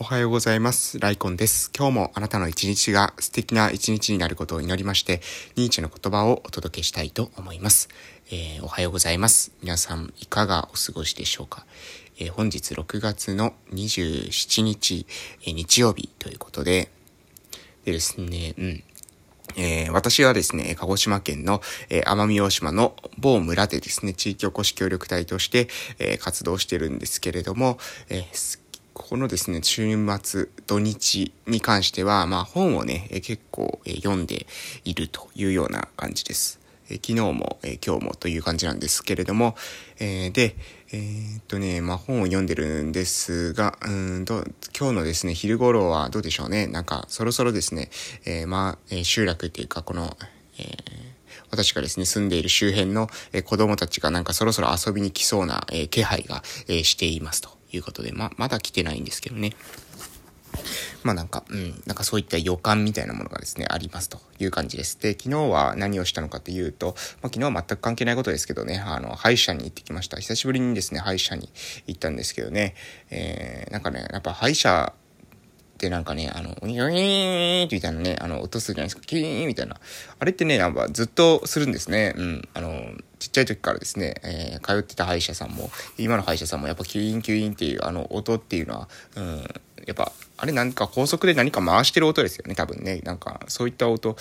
おはようございます。ライコンです。今日もあなたの一日が素敵な一日になることを祈りまして、ニーチェの言葉をお届けしたいと思います。えー、おはようございます。皆さんいかがお過ごしでしょうか、えー、本日6月の27日、えー、日曜日ということで、でですね、うん。えー、私はですね、鹿児島県の、えー、奄美大島の某村でですね、地域おこし協力隊として、えー、活動してるんですけれども、えーここのですね、週末、土日に関しては、まあ本をね、結構、読んでいるというような感じです。昨日も、え今日もという感じなんですけれども、えで、えー、っとね、まあ本を読んでるんですが、うんと、今日のですね、昼頃はどうでしょうね。なんか、そろそろですね、えー、まあ、え集落っていうか、この、え私がですね、住んでいる周辺の、え子供たちがなんかそろそろ遊びに来そうな、え気配が、えしていますと。いうことで、ま、まだ来てないんですけどね。まあなんか、うん、なんかそういった予感みたいなものがですね、ありますという感じです。で、昨日は何をしたのかというと、まあ昨日は全く関係ないことですけどね、あの、歯医者に行ってきました。久しぶりにですね、歯医者に行ったんですけどね、えー、なんかね、やっぱ歯医者ってなんかね、あの、ウィーンみたいなね、あの、音するじゃないですか。キーンみたいな。あれってね、やっぱずっとするんですね。うん。あの、ちっちゃい時からですね、えー、通ってた歯医者さんも、今の歯医者さんもやっぱキュインキュインっていうあの音っていうのは、うん、やっぱ、あれなんか高速で何か回してる音ですよね、多分ね。なんか、そういった音。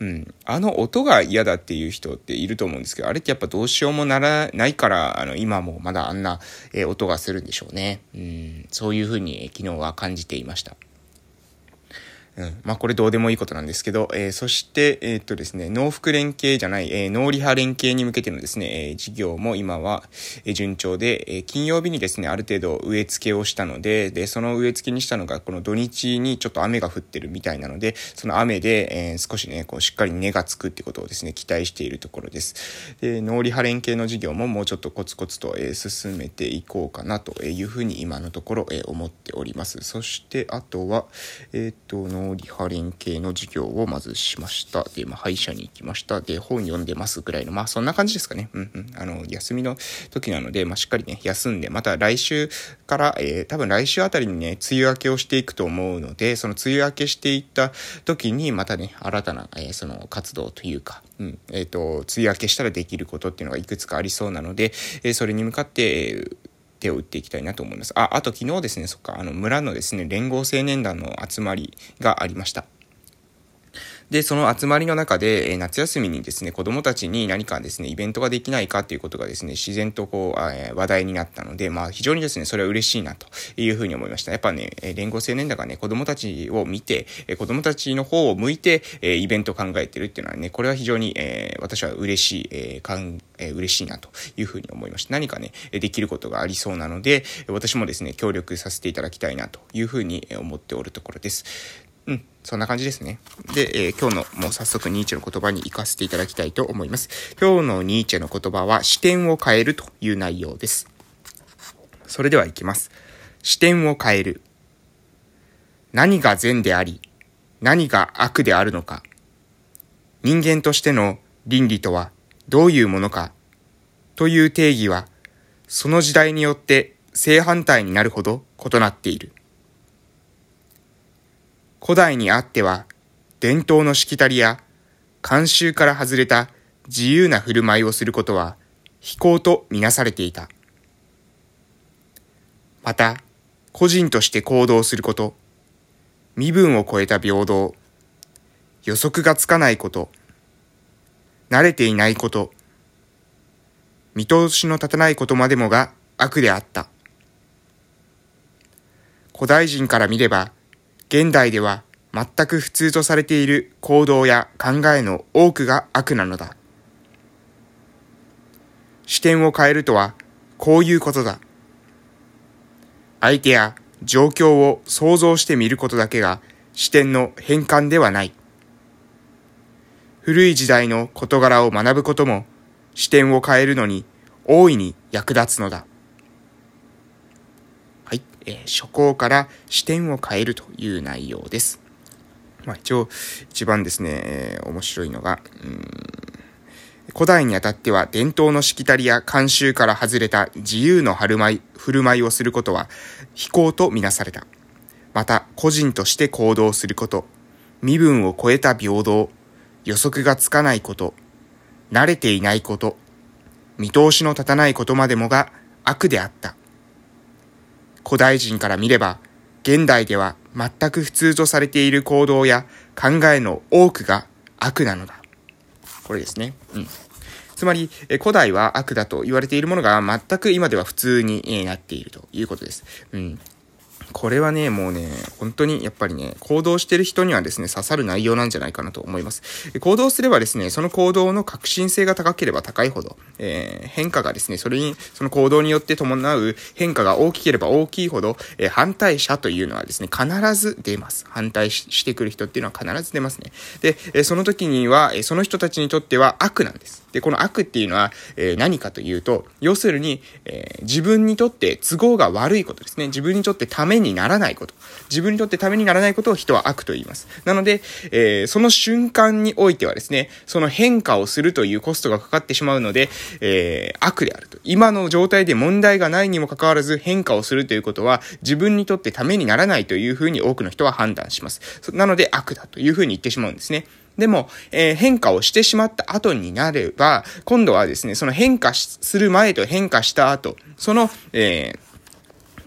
うん。あの音が嫌だっていう人っていると思うんですけど、あれってやっぱどうしようもならないから、あの、今もまだあんな、えー、音がするんでしょうね。うん。そういうふうに、昨日は感じていました。うん。まあ、これどうでもいいことなんですけど、えー、そして、えー、っとですね、農福連携じゃない、えー、農リハ連携に向けてのですね、えー、事業も今は、えー、順調で、えー、金曜日にですね、ある程度植え付けをしたので、で、その植え付けにしたのが、この土日にちょっと雨が降ってるみたいなので、その雨で、えー、少しね、こう、しっかり根がつくってことをですね、期待しているところです。で、農リハ連携の事業ももうちょっとコツコツと、えー、進めていこうかなというふうに今のところ、えー、思っております。そして、あとは、えっ、と、農リハ連携系の授業をまずしました。で、まあ、歯医者に行きました。で、本読んでますぐらいの、まあ、そんな感じですかね。うんうん。あの、休みの時なので、まあ、しっかりね、休んで、また来週から、えー、多分来週あたりにね、梅雨明けをしていくと思うので、その梅雨明けしていった時に、またね、新たな、えー、その活動というか、うん、えっ、ー、と、梅雨明けしたらできることっていうのがいくつかありそうなので、えそれに向かって、えー手を打っていきたいなと思います。あ、あと昨日ですね、そっか、あの村のですね、連合青年団の集まりがありました。で、その集まりの中で、え、夏休みにですね、子供たちに何かですね、イベントができないかっていうことがですね、自然とこう、え、話題になったので、まあ非常にですね、それは嬉しいなというふうに思いました。やっぱね、連合青年団がね、子供たちを見て、え、子供たちの方を向いて、え、イベントを考えてるっていうのはね、これは非常に、え、私は嬉しい、え、かん、え、嬉しいなというふうに思いました。何かね、できることがありそうなので、私もですね、協力させていただきたいなというふうに思っておるところです。うん、そんな感じですね。で、えー、今日のもう早速ニーチェの言葉に行かせていただきたいと思います。今日のニーチェの言葉は視点を変えるという内容です。それでは行きます。視点を変える。何が善であり、何が悪であるのか。人間としての倫理とはどういうものか。という定義は、その時代によって正反対になるほど異なっている。古代にあっては、伝統のしきたりや慣習から外れた自由な振る舞いをすることは非行とみなされていた。また、個人として行動すること、身分を超えた平等、予測がつかないこと、慣れていないこと、見通しの立たないことまでもが悪であった。古代人から見れば、現代では全く普通とされている行動や考えの多くが悪なのだ。視点を変えるとは、こういうことだ。相手や状況を想像してみることだけが視点の変換ではない。古い時代の事柄を学ぶことも視点を変えるのに大いに役立つのだ。えー、初行から視点を変えるという内容です。まあ、一応、一番ですね、えー、面白いのが、古代にあたっては伝統のしきたりや慣習から外れた自由の振る舞い振る舞いをすることは非行とみなされた。また個人として行動すること、身分を超えた平等、予測がつかないこと、慣れていないこと、見通しの立たないことまでもが悪であった。古代人から見れば、現代では全く普通とされている行動や考えの多くが悪なのだ。これですね。うん。つまり、古代は悪だと言われているものが全く今では普通になっているということです。うん。これはね、もうね、本当にやっぱりね、行動してる人にはですね、刺さる内容なんじゃないかなと思います。行動すればですね、その行動の革新性が高ければ高いほど、えー、変化がですね、それに、その行動によって伴う変化が大きければ大きいほど、えー、反対者というのはですね、必ず出ます。反対してくる人っていうのは必ず出ますね。で、えー、その時には、えその人たちにとっては悪なんです。で、この悪っていうのは、え何かというと、要するに、え自分にとって都合が悪いことですね。自分にとってためにならないこと。自分にとってためにならないことを人は悪と言います。なので、えー、その瞬間においてはですね、その変化をするというコストがかかってしまうので、え、悪であると。今の状態で問題がないにもかかわらず変化をするということは、自分にとってためにならないというふうに多くの人は判断します。なので悪だというふうに言ってしまうんですね。でも、えー、変化をしてしまった後になれば、今度はですね、その変化する前と変化した後、その、えー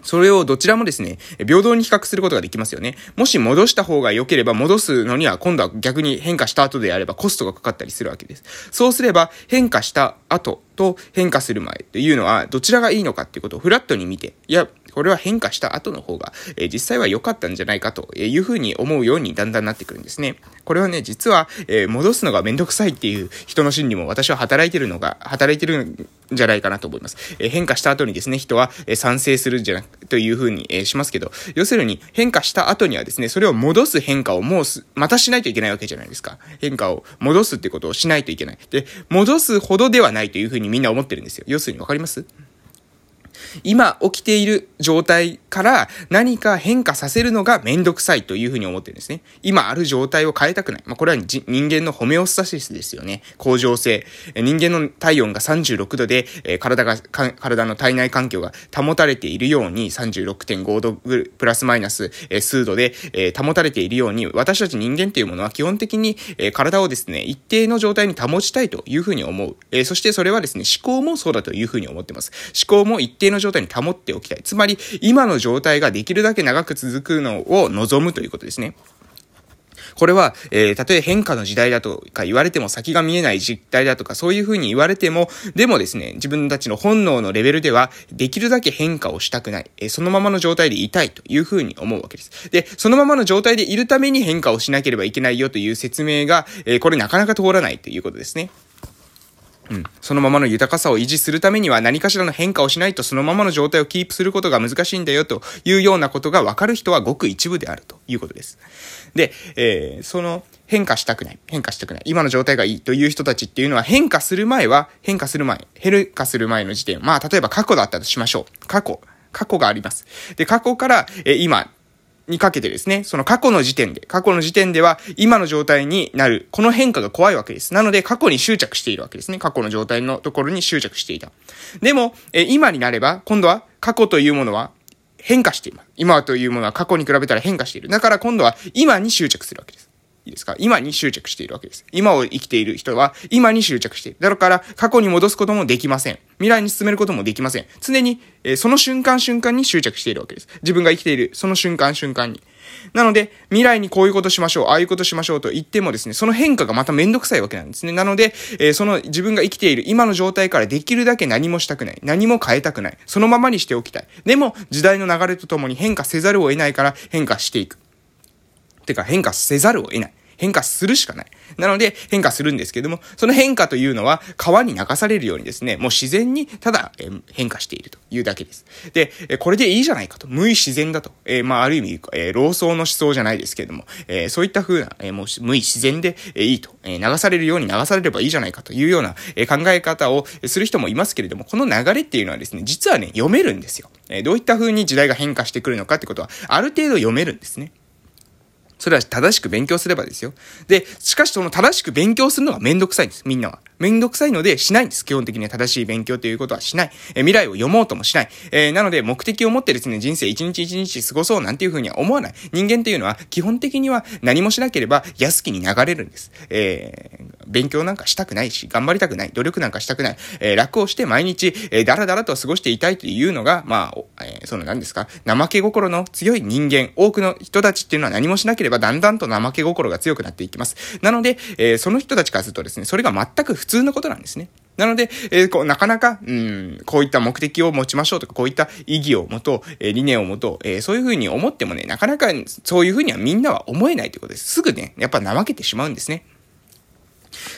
それをどちらもですね、平等に比較することができますよね。もし戻した方が良ければ戻すのには今度は逆に変化した後であればコストがかかったりするわけです。そうすれば変化した後と変化する前というのはどちらがいいのかっていうことをフラットに見て、いや、これは変化した後の方が、え、実際は良かったんじゃないかというふうに思うようにだんだんなってくるんですね。これはね、実は、え、戻すのがめんどくさいっていう人の心理も私は働いてるのが、働いてるんじゃないかなと思います。え、変化した後にですね、人は、え賛成するんじゃなく、というふうに、えしますけど、要するに変化した後にはですね、それを戻す変化をもうす、またしないといけないわけじゃないですか。変化を戻すってことをしないといけない。で、戻すほどではないというふうにみんな思ってるんですよ。要するにわかります？今起きている状態から何か変化させるのがめんどくさいというふうに思ってるんですね。今ある状態を変えたくない。まあ、これは人間のホメオスタシスですよね。向上性。人間の体温が36度で、えー、体が、体の体内環境が保たれているように、36.5度プラスマイナス、えー、数度で、えー、保たれているように、私たち人間っていうものは基本的に、えー、体をですね、一定の状態に保ちたいというふうに思う。えー、そしてそれはですね、思考もそうだというふうに思ってます。思考も一定の状態に保っておきたい。つまり、今の状態ができるだけ長く続くのを望むということですね。これは、えー、たとえ変化の時代だとか言われても先が見えない実態だとかそういう風に言われても、でもですね、自分たちの本能のレベルでは、できるだけ変化をしたくない。えー、そのままの状態でいたいという風に思うわけです。で、そのままの状態でいるために変化をしなければいけないよという説明が、えー、これなかなか通らないということですね。うん。そのままの豊かさを維持するためには何かしらの変化をしないとそのままの状態をキープすることが難しいんだよというようなことが分かる人はごく一部であるということです。で、えー、その変化したくない。変化したくない。今の状態がいいという人たちっていうのは変化する前は、変化する前、変化する前の時点。まあ、例えば過去だったとしましょう。過去。過去があります。で、過去から、えー、今、にかけてですね、その過去の時点で、過去の時点では今の状態になる、この変化が怖いわけです。なので過去に執着しているわけですね。過去の状態のところに執着していた。でも、え今になれば、今度は過去というものは変化しています。今というものは過去に比べたら変化している。だから今度は今に執着するわけです。いいですか？今に執着しているわけです。今を生きている人は今に執着している。だから過去に戻すこともできません。未来に進めることもできません。常に、えー、その瞬間瞬間に執着しているわけです。自分が生きているその瞬間瞬間に。なので、未来にこういうことしましょう、ああいうことしましょうと言ってもですね、その変化がまためんどくさいわけなんですね。なので、えー、その自分が生きている今の状態からできるだけ何もしたくない。何も変えたくない。そのままにしておきたい。でも、時代の流れとともに変化せざるを得ないから変化していく。てか変化せざるを得ない。変化するしかない。なので変化するんですけども、その変化というのは川に流されるようにですね、もう自然にただ、え変化しているというだけです。で、えこれでいいじゃないかと。無意自然だと。えまあある意味、え老僧の思想じゃないですけども、えそういった風な、えもう無意自然で、えいいと、え流されるように流されればいいじゃないかというような、え考え方をする人もいますけれども、この流れっていうのはですね、実はね、読めるんですよ。えどういった風に時代が変化してくるのかってことは、ある程度読めるんですね。それは正しく勉強すればですよ。で、しかしその正しく勉強するのがめんどくさいんです、みんなは。めんどくさいのでしないんです。基本的には正しい勉強ということはしない。え未来を読もうともしない。えー、なので、目的を持ってですね、人生一日一日過ごそうなんていうふうには思わない。人間っていうのは、基本的には何もしなければ安きに流れるんです。えー、勉強なんかしたくないし、頑張りたくない。努力なんかしたくない。えー、楽をして毎日、えー、だらだらと過ごしていたいというのが、まあ、えー、その何ですか、怠け心の強い人間、多くの人たちっていうのは何もしなければだんだんと怠け心が強くなっていきます。なので、えー、その人たちからするとですね、それが全く普通通のことなんですね。なので、えー、こう、なかなか、うん、こういった目的を持ちましょうとか、こういった意義を持とう、えー、理念を持とう、えー、そういうふうに思ってもね、なかなかそういうふうにはみんなは思えないということです。すぐね、やっぱ怠けてしまうんですね。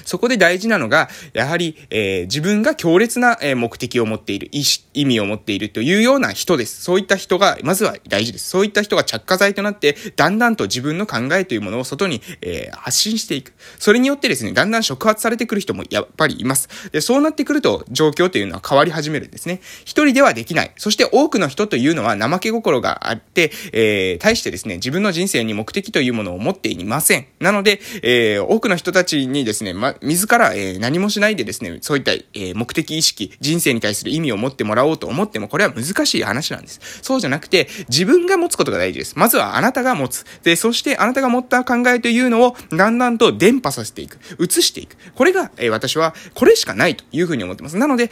そこで大事なのが、やはり、えー、自分が強烈な、目的を持っている、意意味を持っているというような人です。そういった人が、まずは大事です。そういった人が着火剤となって、だんだんと自分の考えというものを外に、えー、発信していく。それによってですね、だんだん触発されてくる人もやっぱりいます。で、そうなってくると、状況というのは変わり始めるんですね。一人ではできない。そして多くの人というのは怠け心があって、えー、対してですね、自分の人生に目的というものを持っていません。なので、えー、多くの人たちにですね、ま、自ら、えー、何もしないでですね、そういった、えー、目的意識、人生に対する意味を持ってもらおうと思っても、これは難しい話なんです。そうじゃなくて、自分が持つことが大事です。まずはあなたが持つ。で、そしてあなたが持った考えというのを、だんだんと伝播させていく。移していく。これが、えー、私は、これしかないというふうに思ってます。なので、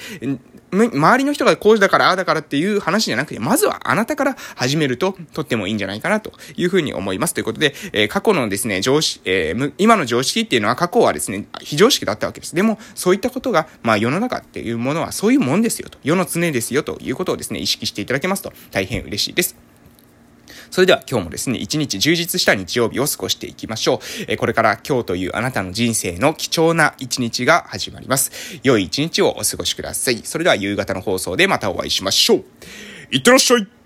周りの人がこうだからああだからっていう話じゃなくて、まずはあなたから始めるととってもいいんじゃないかなというふうに思います。ということで、えー、過去のですね、常識、えー、今の常識っていうのは過去はですね、非常識だったわけです。でも、そういったことが、まあ世の中っていうものはそういうもんですよと、世の常ですよということをですね、意識していただけますと大変嬉しいです。それでは今日もですね、一日充実した日曜日を過ごしていきましょう。えこれから今日というあなたの人生の貴重な一日が始まります。良い一日をお過ごしください。それでは夕方の放送でまたお会いしましょう。いってらっしゃい